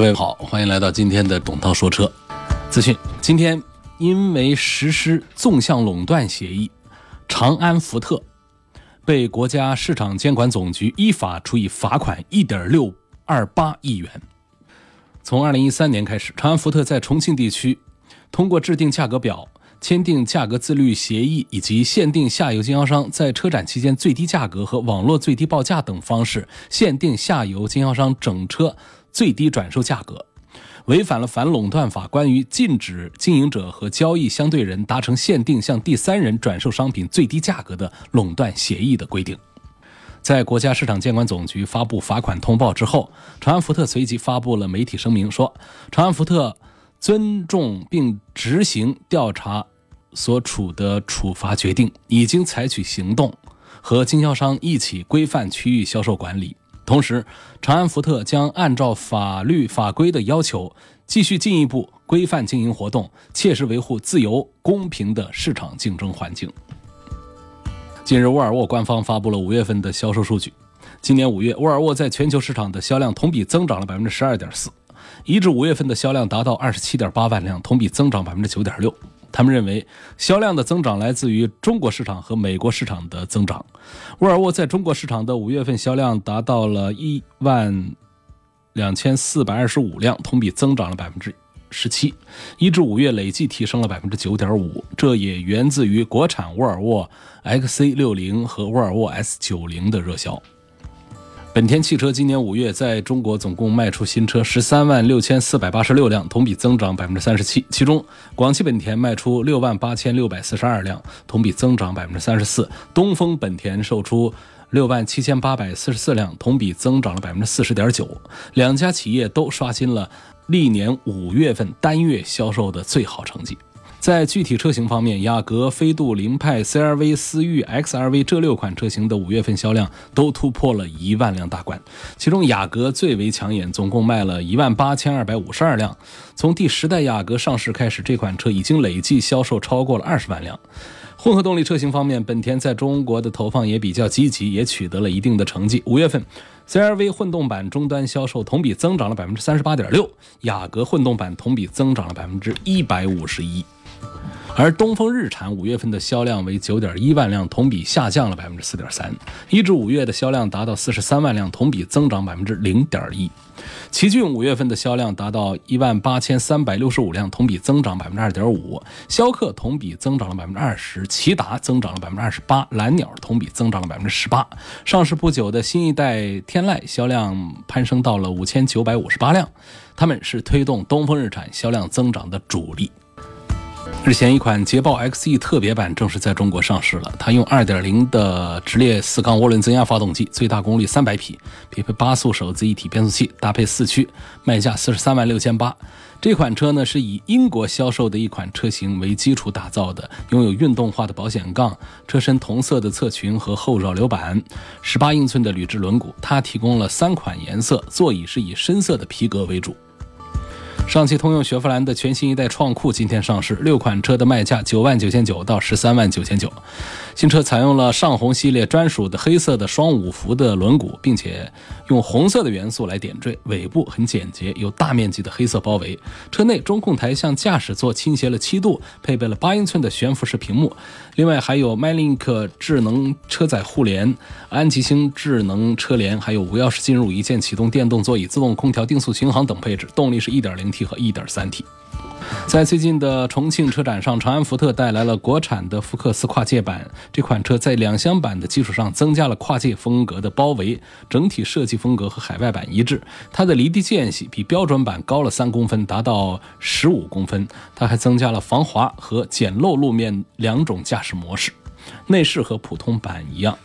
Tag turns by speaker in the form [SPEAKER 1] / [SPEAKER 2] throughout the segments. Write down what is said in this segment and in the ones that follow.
[SPEAKER 1] 各位好，欢迎来到今天的董涛说车资讯。今天因为实施纵向垄断协议，长安福特被国家市场监管总局依法处以罚款一点六二八亿元。从二零一三年开始，长安福特在重庆地区通过制定价格表、签订价格自律协议以及限定下游经销商在车展期间最低价格和网络最低报价等方式，限定下游经销商整车。最低转售价格，违反了反垄断法关于禁止经营者和交易相对人达成限定向第三人转售商品最低价格的垄断协议的规定。在国家市场监管总局发布罚款通报之后，长安福特随即发布了媒体声明，说长安福特尊重并执行调查所处的处罚决定，已经采取行动，和经销商一起规范区域销售管理。同时，长安福特将按照法律法规的要求，继续进一步规范经营活动，切实维护自由公平的市场竞争环境。近日，沃尔沃官方发布了五月份的销售数据。今年五月，沃尔沃在全球市场的销量同比增长了百分之十二点四，一至五月份的销量达到二十七点八万辆，同比增长百分之九点六。他们认为，销量的增长来自于中国市场和美国市场的增长。沃尔沃在中国市场的五月份销量达到了一万两千四百二十五辆，同比增长了百分之十七，一至五月累计提升了百分之九点五。这也源自于国产沃尔沃 XC 六零和沃尔沃 S 九零的热销。本田汽车今年五月在中国总共卖出新车十三万六千四百八十六辆，同比增长百分之三十七。其中，广汽本田卖出六万八千六百四十二辆，同比增长百分之三十四；东风本田售出六万七千八百四十四辆，同比增长了百分之四十点九。两家企业都刷新了历年五月份单月销售的最好成绩。在具体车型方面，雅阁、飞度、凌派、CRV、思域、XRV 这六款车型的五月份销量都突破了一万辆大关。其中，雅阁最为抢眼，总共卖了一万八千二百五十二辆。从第十代雅阁上市开始，这款车已经累计销售超过了二十万辆。混合动力车型方面，本田在中国的投放也比较积极，也取得了一定的成绩。五月份，CRV 混动版终端销售同比增长了百分之三十八点六，雅阁混动版同比增长了百分之一百五十一。而东风日产五月份的销量为九点一万辆，同比下降了百分之四点三。一至五月的销量达到四十三万辆，同比增长百分之零点一。奇骏五月份的销量达到一万八千三百六十五辆，同比增长百分之二点五。逍客同比增长了百分之二十，骐达增长了百分之二十八，蓝鸟同比增长了百分之十八。上市不久的新一代天籁销量攀升到了五千九百五十八辆，他们是推动东风日产销量增长的主力。日前，一款捷豹 XE 特别版正式在中国上市了。它用2.0的直列四缸涡轮增压发动机，最大功率300匹，匹配八速手自一体变速器，搭配四驱，卖价43万六千八。这款车呢是以英国销售的一款车型为基础打造的，拥有运动化的保险杠、车身同色的侧裙和后扰流板、18英寸的铝制轮毂。它提供了三款颜色，座椅是以深色的皮革为主。上汽通用雪佛兰的全新一代创酷今天上市，六款车的卖价九万九千九到十三万九千九。新车采用了上红系列专属的黑色的双五幅的轮毂，并且用红色的元素来点缀。尾部很简洁，有大面积的黑色包围。车内中控台向驾驶座倾斜了七度，配备了八英寸的悬浮式屏幕。另外还有 MyLink 智能车载互联、安吉星智能车联，还有无钥匙进入、一键启动电动座椅、自动空调、定速巡航等配置。动力是一点零 T 1.0T 和 1.3T。在最近的重庆车展上，长安福特带来了国产的福克斯跨界版。这款车在两厢版的基础上增加了跨界风格的包围，整体设计风格和海外版一致。它的离地间隙比标准版高了三公分，达到十五公分。它还增加了防滑和简陋路面两种驾驶模式。内饰和普通版一样。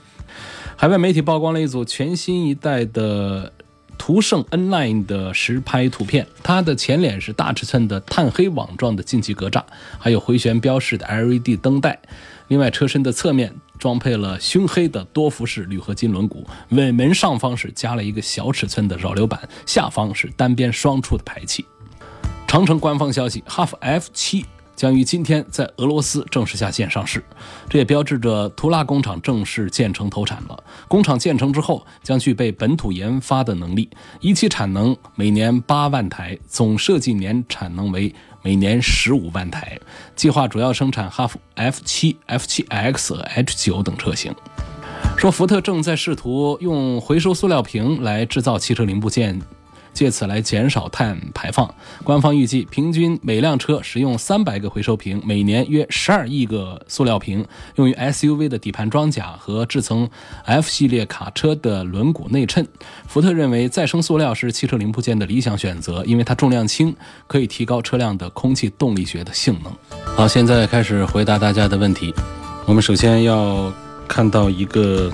[SPEAKER 1] 海外媒体曝光了一组全新一代的。途胜 N Line 的实拍图片，它的前脸是大尺寸的碳黑网状的进气格栅，还有回旋标式的 LED 灯带。另外，车身的侧面装配了熏黑的多辐式铝合金轮毂，尾门上方是加了一个小尺寸的扰流板，下方是单边双出的排气。长城官方消息，哈弗 F 七。将于今天在俄罗斯正式下线上市，这也标志着图拉工厂正式建成投产了。工厂建成之后，将具备本土研发的能力，一期产能每年八万台，总设计年产能为每年十五万台。计划主要生产哈弗 F 七、F 七 X 和 H 九等车型。说福特正在试图用回收塑料瓶来制造汽车零部件。借此来减少碳排放。官方预计，平均每辆车使用三百个回收瓶，每年约十二亿个塑料瓶用于 SUV 的底盘装甲和制成 F 系列卡车的轮毂内衬。福特认为，再生塑料是汽车零部件的理想选择，因为它重量轻，可以提高车辆的空气动力学的性能。好，现在开始回答大家的问题。我们首先要看到一个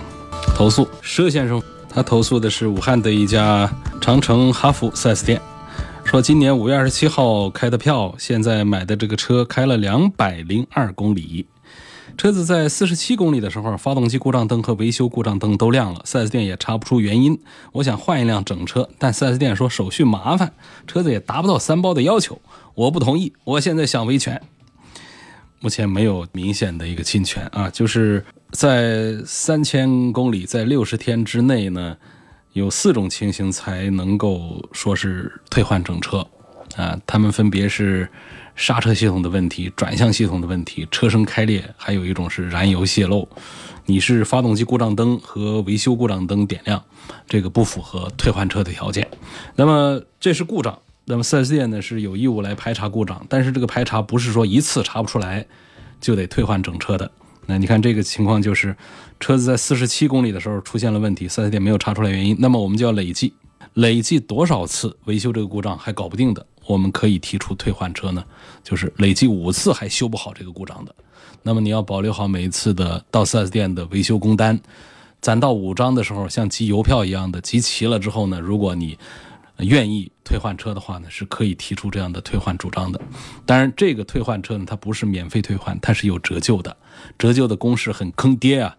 [SPEAKER 1] 投诉，佘先生。他投诉的是武汉的一家长城哈弗 4S 店，说今年五月二十七号开的票，现在买的这个车开了两百零二公里，车子在四十七公里的时候，发动机故障灯和维修故障灯都亮了，4S 店也查不出原因。我想换一辆整车，但 4S 店说手续麻烦，车子也达不到三包的要求，我不同意。我现在想维权，目前没有明显的一个侵权啊，就是。在三千公里，在六十天之内呢，有四种情形才能够说是退换整车，啊，它们分别是刹车系统的问题、转向系统的问题、车身开裂，还有一种是燃油泄漏。你是发动机故障灯和维修故障灯点亮，这个不符合退换车的条件。那么这是故障，那么 4S 店呢是有义务来排查故障，但是这个排查不是说一次查不出来就得退换整车的。那你看这个情况就是，车子在四十七公里的时候出现了问题，四 S 店没有查出来原因，那么我们就要累计，累计多少次维修这个故障还搞不定的，我们可以提出退换车呢？就是累计五次还修不好这个故障的，那么你要保留好每一次的到四 S 店的维修工单，攒到五张的时候，像集邮票一样的集齐了之后呢，如果你。愿意退换车的话呢，是可以提出这样的退换主张的。当然，这个退换车呢，它不是免费退换，它是有折旧的。折旧的公式很坑爹啊！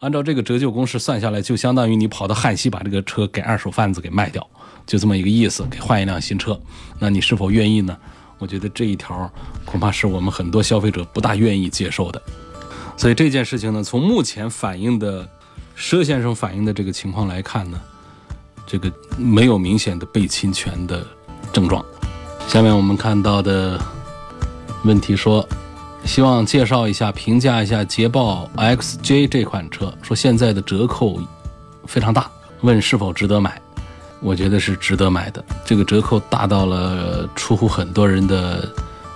[SPEAKER 1] 按照这个折旧公式算下来，就相当于你跑到汉西把这个车给二手贩子给卖掉，就这么一个意思，给换一辆新车。那你是否愿意呢？我觉得这一条恐怕是我们很多消费者不大愿意接受的。所以这件事情呢，从目前反映的佘先生反映的这个情况来看呢。这个没有明显的被侵权的症状。下面我们看到的问题说，希望介绍一下、评价一下捷豹 XJ 这款车。说现在的折扣非常大，问是否值得买？我觉得是值得买的。这个折扣大到了出乎很多人的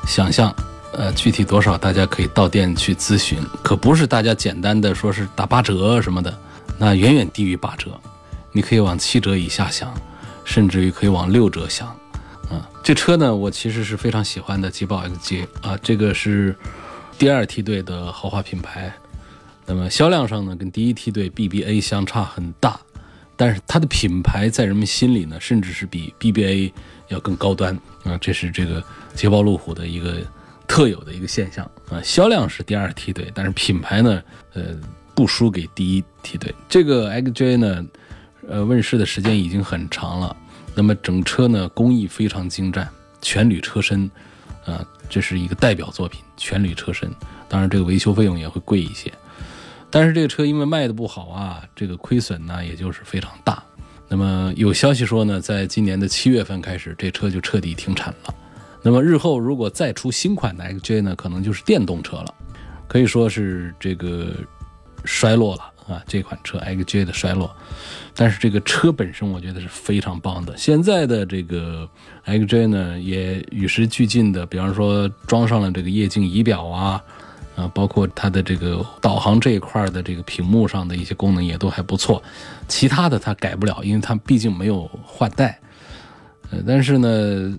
[SPEAKER 1] 想象。呃，具体多少大家可以到店去咨询，可不是大家简单的说是打八折什么的，那远远低于八折。你可以往七折以下想，甚至于可以往六折想，啊，这车呢，我其实是非常喜欢的，捷豹 XJ 啊，这个是第二梯队的豪华品牌，那么销量上呢，跟第一梯队 BBA 相差很大，但是它的品牌在人们心里呢，甚至是比 BBA 要更高端。啊，这是这个捷豹路虎的一个特有的一个现象。啊，销量是第二梯队，但是品牌呢，呃，不输给第一梯队，这个 XJ 呢。呃，问世的时间已经很长了，那么整车呢工艺非常精湛，全铝车身，啊，这是一个代表作品，全铝车身。当然，这个维修费用也会贵一些，但是这个车因为卖的不好啊，这个亏损呢也就是非常大。那么有消息说呢，在今年的七月份开始，这车就彻底停产了。那么日后如果再出新款的 XJ 呢，可能就是电动车了，可以说是这个衰落了。啊，这款车 XJ 的衰落，但是这个车本身我觉得是非常棒的。现在的这个 XJ 呢，也与时俱进的，比方说装上了这个液晶仪表啊，啊，包括它的这个导航这一块的这个屏幕上的一些功能也都还不错。其他的它改不了，因为它毕竟没有换代。呃，但是呢，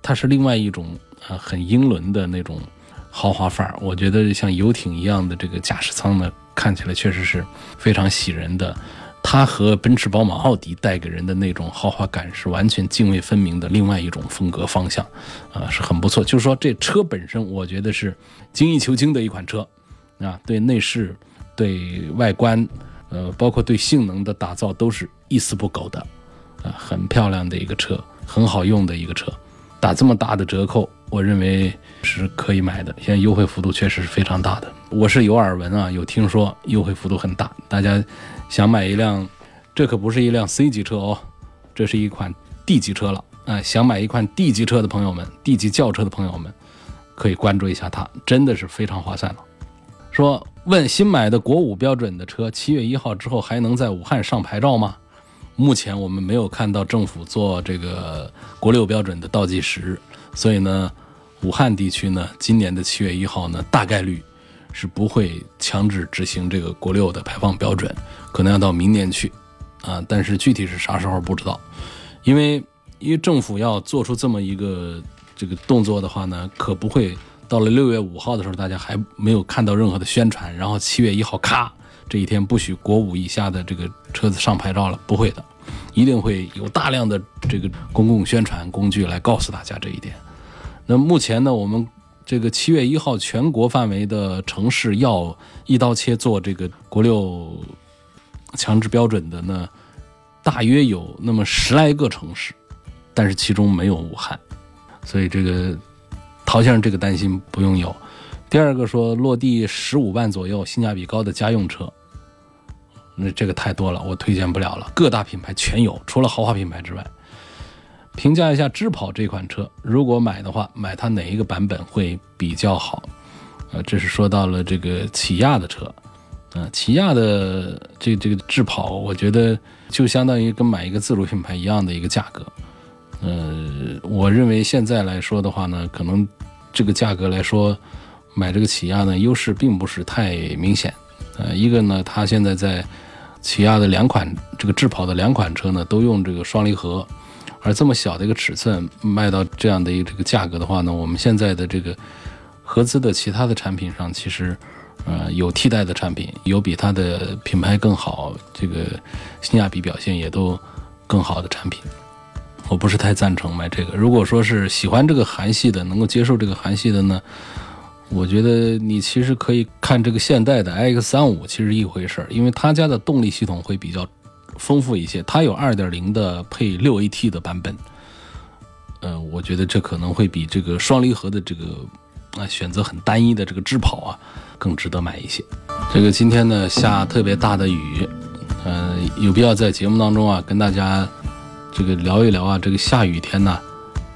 [SPEAKER 1] 它是另外一种啊，很英伦的那种豪华范儿。我觉得像游艇一样的这个驾驶舱呢。看起来确实是非常喜人的，它和奔驰、宝马、奥迪带给人的那种豪华感是完全泾渭分明的另外一种风格方向，啊，是很不错。就是说这车本身，我觉得是精益求精的一款车，啊，对内饰、对外观，呃，包括对性能的打造都是一丝不苟的，啊，很漂亮的一个车，很好用的一个车，打这么大的折扣，我认为是可以买的。现在优惠幅度确实是非常大的，我是有耳闻啊，有听说优惠幅度很大，大家。想买一辆，这可不是一辆 C 级车哦，这是一款 D 级车了。哎，想买一款 D 级车的朋友们，D 级轿车的朋友们，可以关注一下它，真的是非常划算了。说问新买的国五标准的车，七月一号之后还能在武汉上牌照吗？目前我们没有看到政府做这个国六标准的倒计时，所以呢，武汉地区呢，今年的七月一号呢，大概率。是不会强制执行这个国六的排放标准，可能要到明年去，啊，但是具体是啥时候不知道，因为因为政府要做出这么一个这个动作的话呢，可不会到了六月五号的时候，大家还没有看到任何的宣传，然后七月一号咔这一天不许国五以下的这个车子上牌照了，不会的，一定会有大量的这个公共宣传工具来告诉大家这一点。那目前呢，我们。这个七月一号，全国范围的城市要一刀切做这个国六强制标准的呢，大约有那么十来个城市，但是其中没有武汉，所以这个陶先生这个担心不用有。第二个说落地十五万左右，性价比高的家用车，那这个太多了，我推荐不了了。各大品牌全有，除了豪华品牌之外。评价一下智跑这款车，如果买的话，买它哪一个版本会比较好？呃，这是说到了这个起亚的车，呃，起亚的这这个智跑，我觉得就相当于跟买一个自主品牌一样的一个价格。呃，我认为现在来说的话呢，可能这个价格来说，买这个起亚呢，优势并不是太明显。呃，一个呢，它现在在起亚的两款这个智跑的两款车呢，都用这个双离合。而这么小的一个尺寸卖到这样的一个这个价格的话呢，我们现在的这个合资的其他的产品上，其实呃有替代的产品，有比它的品牌更好，这个性价比表现也都更好的产品。我不是太赞成买这个。如果说是喜欢这个韩系的，能够接受这个韩系的呢，我觉得你其实可以看这个现代的 iX 三五，其实一回事儿，因为他家的动力系统会比较。丰富一些，它有二点零的配六 AT 的版本，呃，我觉得这可能会比这个双离合的这个啊选择很单一的这个智跑啊更值得买一些。这个今天呢下特别大的雨，呃，有必要在节目当中啊跟大家这个聊一聊啊，这个下雨天呢，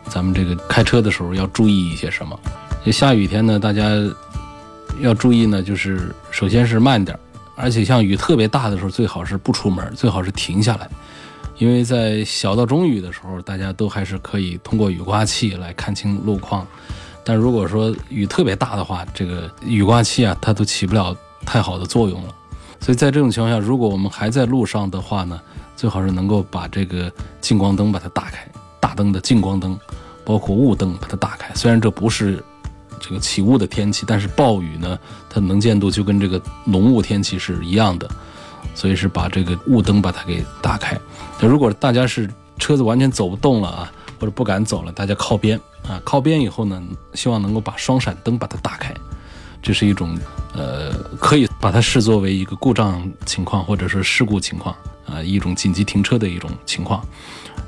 [SPEAKER 1] 咱们这个开车的时候要注意一些什么？这下雨天呢，大家要注意呢，就是首先是慢点儿。而且像雨特别大的时候，最好是不出门，最好是停下来，因为在小到中雨的时候，大家都还是可以通过雨刮器来看清路况。但如果说雨特别大的话，这个雨刮器啊，它都起不了太好的作用了。所以在这种情况下，如果我们还在路上的话呢，最好是能够把这个近光灯把它打开，大灯的近光灯，包括雾灯把它打开。虽然这不是。这个起雾的天气，但是暴雨呢，它能见度就跟这个浓雾天气是一样的，所以是把这个雾灯把它给打开。那如果大家是车子完全走不动了啊，或者不敢走了，大家靠边啊，靠边以后呢，希望能够把双闪灯把它打开，这是一种呃，可以把它视作为一个故障情况或者是事故情况啊，一种紧急停车的一种情况，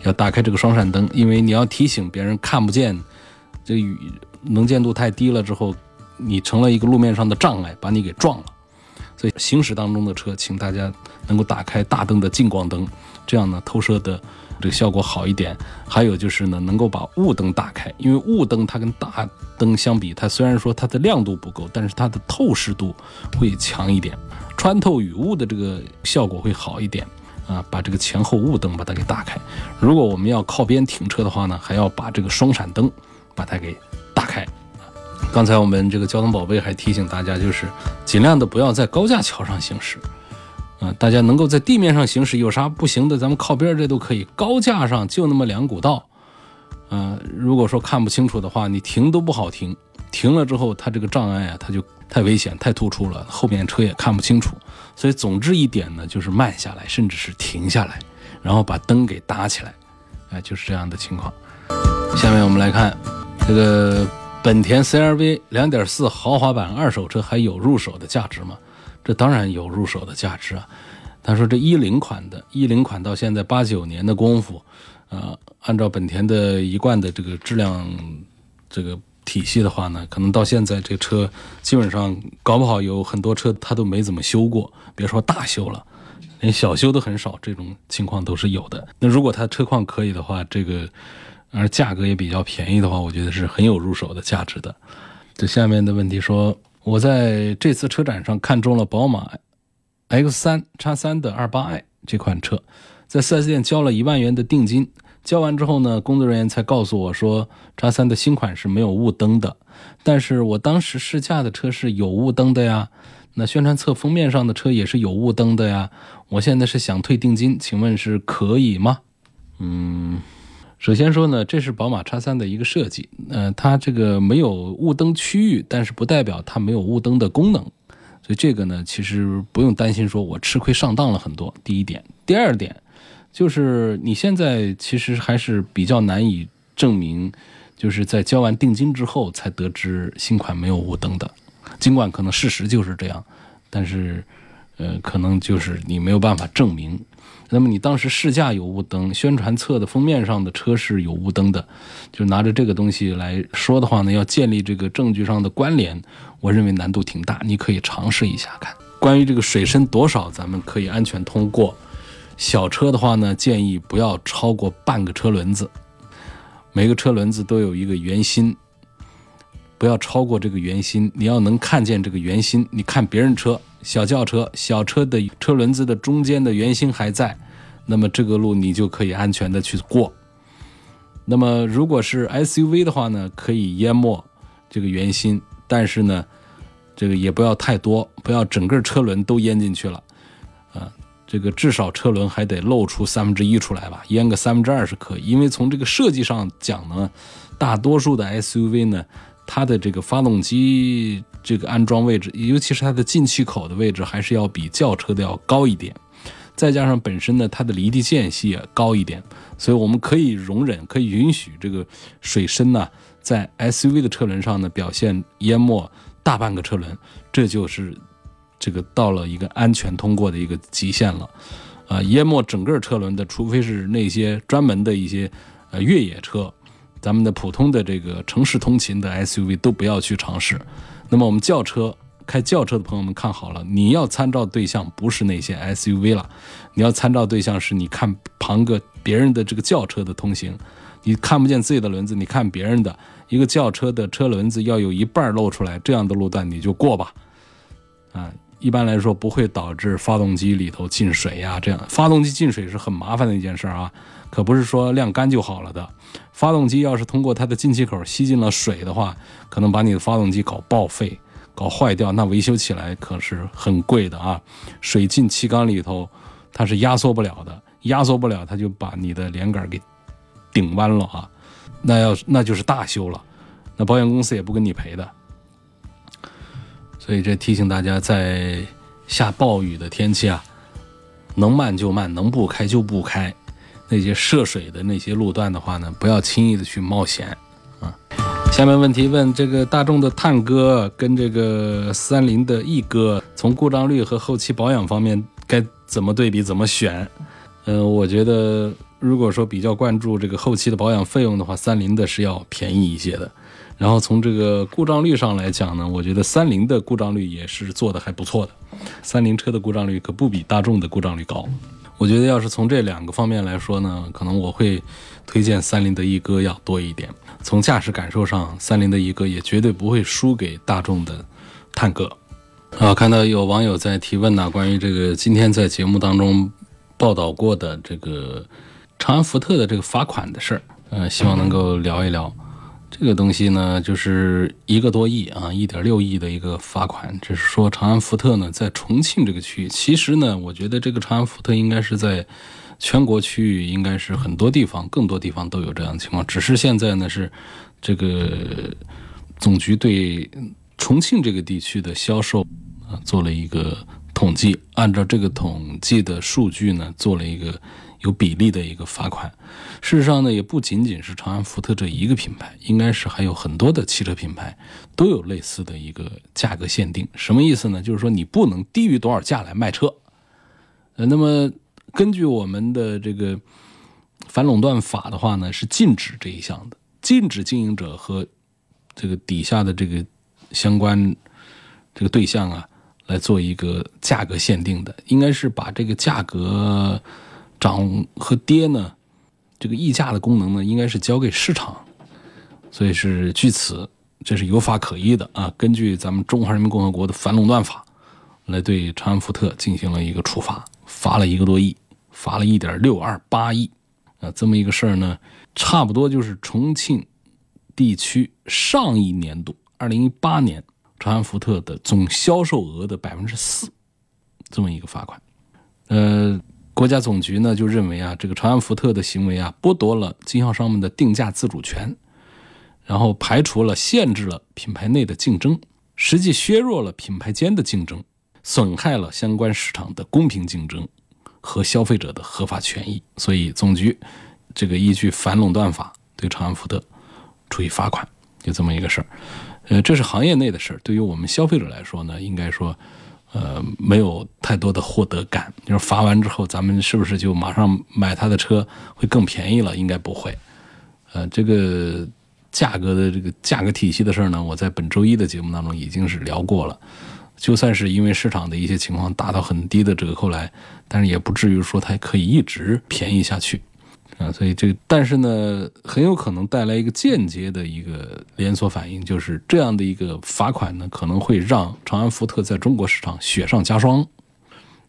[SPEAKER 1] 要打开这个双闪灯，因为你要提醒别人看不见这雨。能见度太低了之后，你成了一个路面上的障碍，把你给撞了。所以行驶当中的车，请大家能够打开大灯的近光灯，这样呢透射的这个效果好一点。还有就是呢，能够把雾灯打开，因为雾灯它跟大灯相比，它虽然说它的亮度不够，但是它的透视度会强一点，穿透雨雾的这个效果会好一点啊。把这个前后雾灯把它给打开。如果我们要靠边停车的话呢，还要把这个双闪灯把它给。打开。刚才我们这个交通宝贝还提醒大家，就是尽量的不要在高架桥上行驶。啊，大家能够在地面上行驶，有啥不行的，咱们靠边这都可以。高架上就那么两股道，呃，如果说看不清楚的话，你停都不好停，停了之后，它这个障碍啊，它就太危险、太突出了，后面车也看不清楚。所以总之一点呢，就是慢下来，甚至是停下来，然后把灯给打起来，哎，就是这样的情况。下面我们来看这个本田 CR-V 2.4豪华版二手车还有入手的价值吗？这当然有入手的价值啊。他说这一零款的，一零款到现在八九年的功夫，呃，按照本田的一贯的这个质量这个体系的话呢，可能到现在这车基本上搞不好有很多车它都没怎么修过，别说大修了，连小修都很少，这种情况都是有的。那如果它车况可以的话，这个而价格也比较便宜的话，我觉得是很有入手的价值的。这下面的问题说，我在这次车展上看中了宝马。X 三叉三的二八 i 这款车，在 4S 店交了一万元的定金，交完之后呢，工作人员才告诉我说，叉三的新款是没有雾灯的。但是我当时试驾的车是有雾灯的呀，那宣传册封面上的车也是有雾灯的呀。我现在是想退定金，请问是可以吗？嗯，首先说呢，这是宝马叉三的一个设计，呃，它这个没有雾灯区域，但是不代表它没有雾灯的功能。所以这个呢，其实不用担心，说我吃亏上当了很多。第一点，第二点，就是你现在其实还是比较难以证明，就是在交完定金之后才得知新款没有雾灯的。尽管可能事实就是这样，但是，呃，可能就是你没有办法证明。那么你当时试驾有雾灯，宣传册的封面上的车是有雾灯的，就拿着这个东西来说的话呢，要建立这个证据上的关联。我认为难度挺大，你可以尝试一下看。关于这个水深多少，咱们可以安全通过。小车的话呢，建议不要超过半个车轮子，每个车轮子都有一个圆心，不要超过这个圆心。你要能看见这个圆心，你看别人车，小轿车、小车的车轮子的中间的圆心还在，那么这个路你就可以安全的去过。那么如果是 SUV 的话呢，可以淹没这个圆心。但是呢，这个也不要太多，不要整个车轮都淹进去了，啊，这个至少车轮还得露出三分之一出来吧，淹个三分之二是可以。因为从这个设计上讲呢，大多数的 SUV 呢，它的这个发动机这个安装位置，尤其是它的进气口的位置，还是要比轿车的要高一点。再加上本身呢，它的离地间隙也高一点，所以我们可以容忍，可以允许这个水深呢。在 SUV 的车轮上呢，表现淹没大半个车轮，这就是这个到了一个安全通过的一个极限了。啊，淹没整个车轮的，除非是那些专门的一些呃越野车，咱们的普通的这个城市通勤的 SUV 都不要去尝试。那么我们轿车开轿车的朋友们看好了，你要参照对象不是那些 SUV 了，你要参照对象是你看旁个别人的这个轿车的通行。你看不见自己的轮子，你看别人的一个轿车的车轮子要有一半露出来，这样的路段你就过吧。啊，一般来说不会导致发动机里头进水呀，这样发动机进水是很麻烦的一件事啊，可不是说晾干就好了的。发动机要是通过它的进气口吸进了水的话，可能把你的发动机搞报废、搞坏掉，那维修起来可是很贵的啊。水进气缸里头，它是压缩不了的，压缩不了，它就把你的连杆给。顶弯了啊，那要那就是大修了，那保险公司也不跟你赔的。所以这提醒大家，在下暴雨的天气啊，能慢就慢，能不开就不开。那些涉水的那些路段的话呢，不要轻易的去冒险。下面问题问这个大众的探歌跟这个三菱的翼歌，从故障率和后期保养方面该怎么对比，怎么选？嗯，我觉得。如果说比较关注这个后期的保养费用的话，三菱的是要便宜一些的。然后从这个故障率上来讲呢，我觉得三菱的故障率也是做的还不错的。三菱车的故障率可不比大众的故障率高。我觉得要是从这两个方面来说呢，可能我会推荐三菱的一哥要多一点。从驾驶感受上，三菱的一哥也绝对不会输给大众的探戈。啊，看到有网友在提问呢，关于这个今天在节目当中报道过的这个。长安福特的这个罚款的事儿，呃，希望能够聊一聊。这个东西呢，就是一个多亿啊，一点六亿的一个罚款。只是说长安福特呢，在重庆这个区域，其实呢，我觉得这个长安福特应该是在全国区域，应该是很多地方，更多地方都有这样的情况。只是现在呢，是这个总局对重庆这个地区的销售啊做了一个统计，按照这个统计的数据呢，做了一个有比例的一个罚款。事实上呢，也不仅仅是长安福特这一个品牌，应该是还有很多的汽车品牌都有类似的一个价格限定。什么意思呢？就是说你不能低于多少价来卖车。呃，那么根据我们的这个反垄断法的话呢，是禁止这一项的，禁止经营者和这个底下的这个相关这个对象啊来做一个价格限定的，应该是把这个价格涨和跌呢。这个溢价的功能呢，应该是交给市场，所以是据此，这是有法可依的啊。根据咱们中华人民共和国的反垄断法，来对长安福特进行了一个处罚，罚了一个多亿，罚了一点六二八亿啊。这么一个事儿呢，差不多就是重庆地区上一年度二零一八年长安福特的总销售额的百分之四，这么一个罚款，呃。国家总局呢就认为啊，这个长安福特的行为啊，剥夺了经销商们的定价自主权，然后排除了、限制了品牌内的竞争，实际削弱了品牌间的竞争，损害了相关市场的公平竞争和消费者的合法权益。所以总局这个依据反垄断法对长安福特处以罚款，就这么一个事儿。呃，这是行业内的事儿，对于我们消费者来说呢，应该说。呃，没有太多的获得感。就是罚完之后，咱们是不是就马上买他的车会更便宜了？应该不会。呃，这个价格的这个价格体系的事儿呢，我在本周一的节目当中已经是聊过了。就算是因为市场的一些情况打到很低的折扣来，但是也不至于说它可以一直便宜下去。啊，所以这个，但是呢，很有可能带来一个间接的一个连锁反应，就是这样的一个罚款呢，可能会让长安福特在中国市场雪上加霜。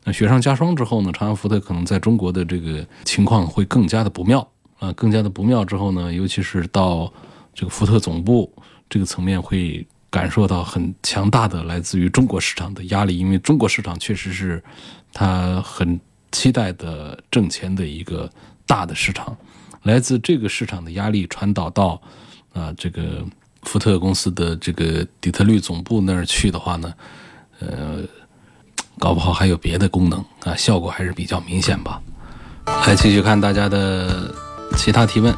[SPEAKER 1] 那雪上加霜之后呢，长安福特可能在中国的这个情况会更加的不妙啊，更加的不妙之后呢，尤其是到这个福特总部这个层面，会感受到很强大的来自于中国市场的压力，因为中国市场确实是他很期待的挣钱的一个。大的市场，来自这个市场的压力传导到啊这个福特公司的这个底特律总部那儿去的话呢，呃，搞不好还有别的功能啊，效果还是比较明显吧。来继续看大家的其他提问，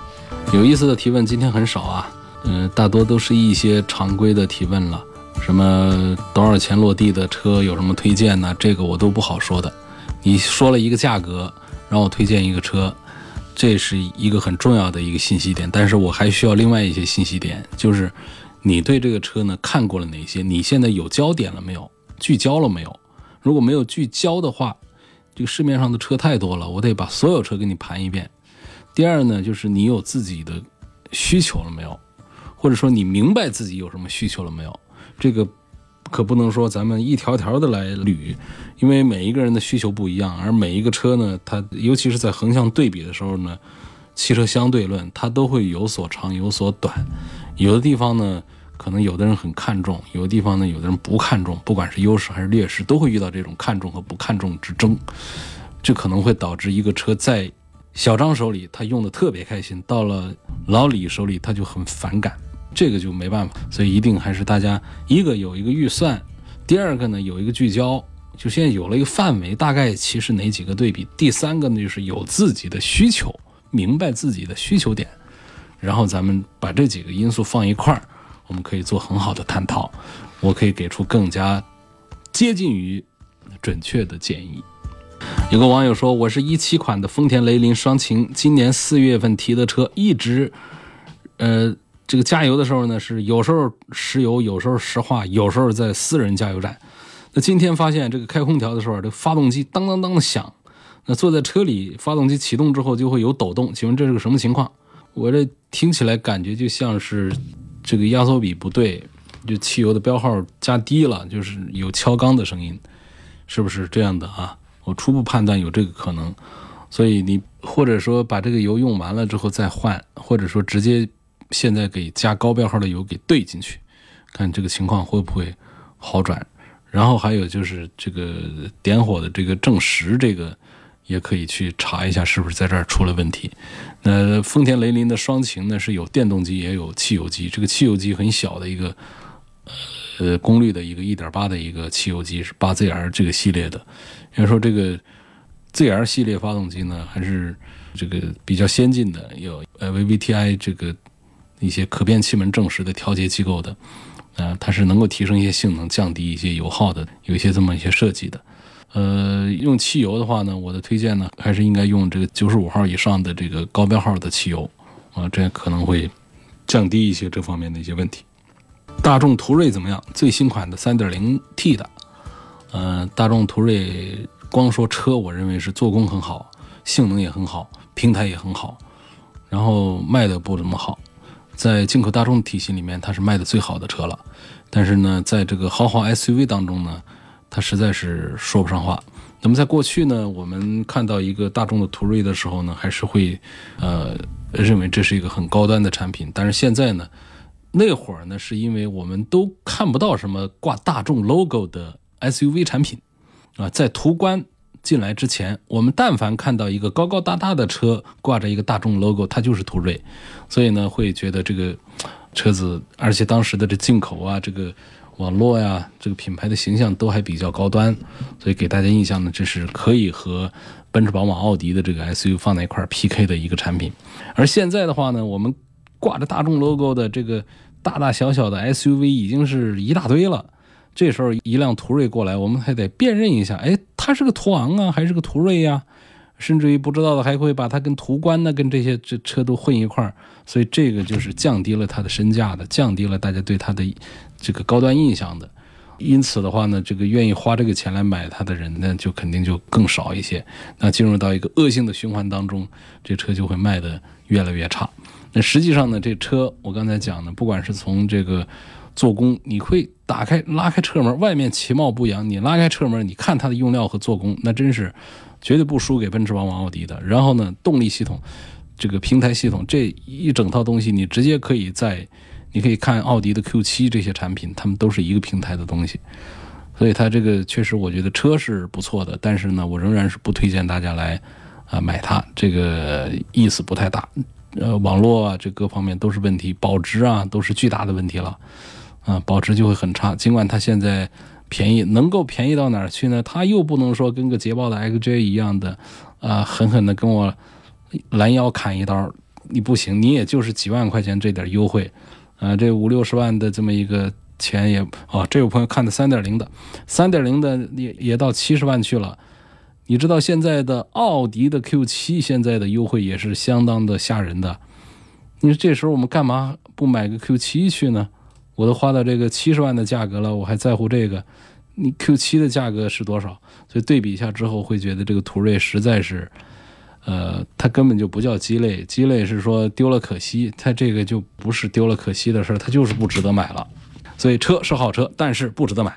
[SPEAKER 1] 有意思的提问今天很少啊，嗯，大多都是一些常规的提问了，什么多少钱落地的车有什么推荐呢？这个我都不好说的。你说了一个价格，让我推荐一个车。这是一个很重要的一个信息点，但是我还需要另外一些信息点，就是你对这个车呢看过了哪些？你现在有焦点了没有？聚焦了没有？如果没有聚焦的话，这个市面上的车太多了，我得把所有车给你盘一遍。第二呢，就是你有自己的需求了没有？或者说你明白自己有什么需求了没有？这个。可不能说咱们一条条的来捋，因为每一个人的需求不一样，而每一个车呢，它尤其是在横向对比的时候呢，汽车相对论它都会有所长有所短，有的地方呢，可能有的人很看重，有的地方呢，有的人不看重，不管是优势还是劣势，都会遇到这种看重和不看重之争，这可能会导致一个车在小张手里他用的特别开心，到了老李手里他就很反感。这个就没办法，所以一定还是大家一个有一个预算，第二个呢有一个聚焦，就现在有了一个范围，大概其实哪几个对比，第三个呢就是有自己的需求，明白自己的需求点，然后咱们把这几个因素放一块儿，我们可以做很好的探讨，我可以给出更加接近于准确的建议。有个网友说，我是一七款的丰田雷凌双擎，今年四月份提的车，一直，呃。这个加油的时候呢，是有时候石油，有时候石化，有时候在私人加油站。那今天发现这个开空调的时候，这发动机当当当的响。那坐在车里，发动机启动之后就会有抖动。请问这是个什么情况？我这听起来感觉就像是这个压缩比不对，就汽油的标号加低了，就是有敲缸的声音，是不是这样的啊？我初步判断有这个可能。所以你或者说把这个油用完了之后再换，或者说直接。现在给加高标号的油给兑进去，看这个情况会不会好转。然后还有就是这个点火的这个正时，这个也可以去查一下是不是在这儿出了问题。那丰田雷凌的双擎呢是有电动机也有汽油机，这个汽油机很小的一个呃功率的一个1.8的一个汽油机是 8ZR 这个系列的。要说这个 ZR 系列发动机呢，还是这个比较先进的，有呃 VVTi 这个一些可变气门正时的调节机构的，呃，它是能够提升一些性能、降低一些油耗的，有一些这么一些设计的。呃，用汽油的话呢，我的推荐呢，还是应该用这个九十五号以上的这个高标号的汽油啊，这样可能会降低一些这方面的一些问题。大众途锐怎么样？最新款的三点零 T 的，呃，大众途锐光说车，我认为是做工很好，性能也很好，平台也很好，然后卖的不怎么好，在进口大众体系里面，它是卖的最好的车了。但是呢，在这个豪华 SUV 当中呢，它实在是说不上话。那么在过去呢，我们看到一个大众的途锐的时候呢，还是会呃认为这是一个很高端的产品。但是现在呢，那会儿呢，是因为我们都看不到什么挂大众 logo 的 SUV 产品啊，在途观进来之前，我们但凡看到一个高高大大的车挂着一个大众 logo，它就是途锐，所以呢，会觉得这个车子，而且当时的这进口啊，这个。网络呀，这个品牌的形象都还比较高端，所以给大家印象呢，这是可以和奔驰、宝马、奥迪的这个 SUV 放在一块 PK 的一个产品。而现在的话呢，我们挂着大众 logo 的这个大大小小的 SUV 已经是一大堆了。这时候一辆途锐过来，我们还得辨认一下，哎，它是个途昂啊，还是个途锐呀？甚至于不知道的还会把它跟途观呢，跟这些这车都混一块儿。所以这个就是降低了它的身价的，降低了大家对它的。这个高端印象的，因此的话呢，这个愿意花这个钱来买它的人呢，就肯定就更少一些。那进入到一个恶性的循环当中，这车就会卖的越来越差。那实际上呢，这车我刚才讲的，不管是从这个做工，你会打开拉开车门，外面其貌不扬，你拉开车门，你看它的用料和做工，那真是绝对不输给奔驰、宝马、奥迪的。然后呢，动力系统，这个平台系统，这一整套东西，你直接可以在。你可以看奥迪的 Q7 这些产品，他们都是一个平台的东西，所以它这个确实我觉得车是不错的，但是呢，我仍然是不推荐大家来啊买它，这个意思不太大。呃，网络啊，这各方面都是问题，保值啊都是巨大的问题了，啊，保值就会很差。尽管它现在便宜，能够便宜到哪儿去呢？它又不能说跟个捷豹的 XJ 一样的啊，狠狠的跟我拦腰砍一刀，你不行，你也就是几万块钱这点优惠。啊，这五六十万的这么一个钱也哦，这有朋友看的三点零的，三点零的也也到七十万去了。你知道现在的奥迪的 Q 七现在的优惠也是相当的吓人的。你说这时候我们干嘛不买个 Q 七去呢？我都花到这个七十万的价格了，我还在乎这个？你 Q 七的价格是多少？所以对比一下之后，会觉得这个途锐实在是。呃，它根本就不叫鸡肋，鸡肋是说丢了可惜，它这个就不是丢了可惜的事儿，它就是不值得买了。所以车是好车，但是不值得买。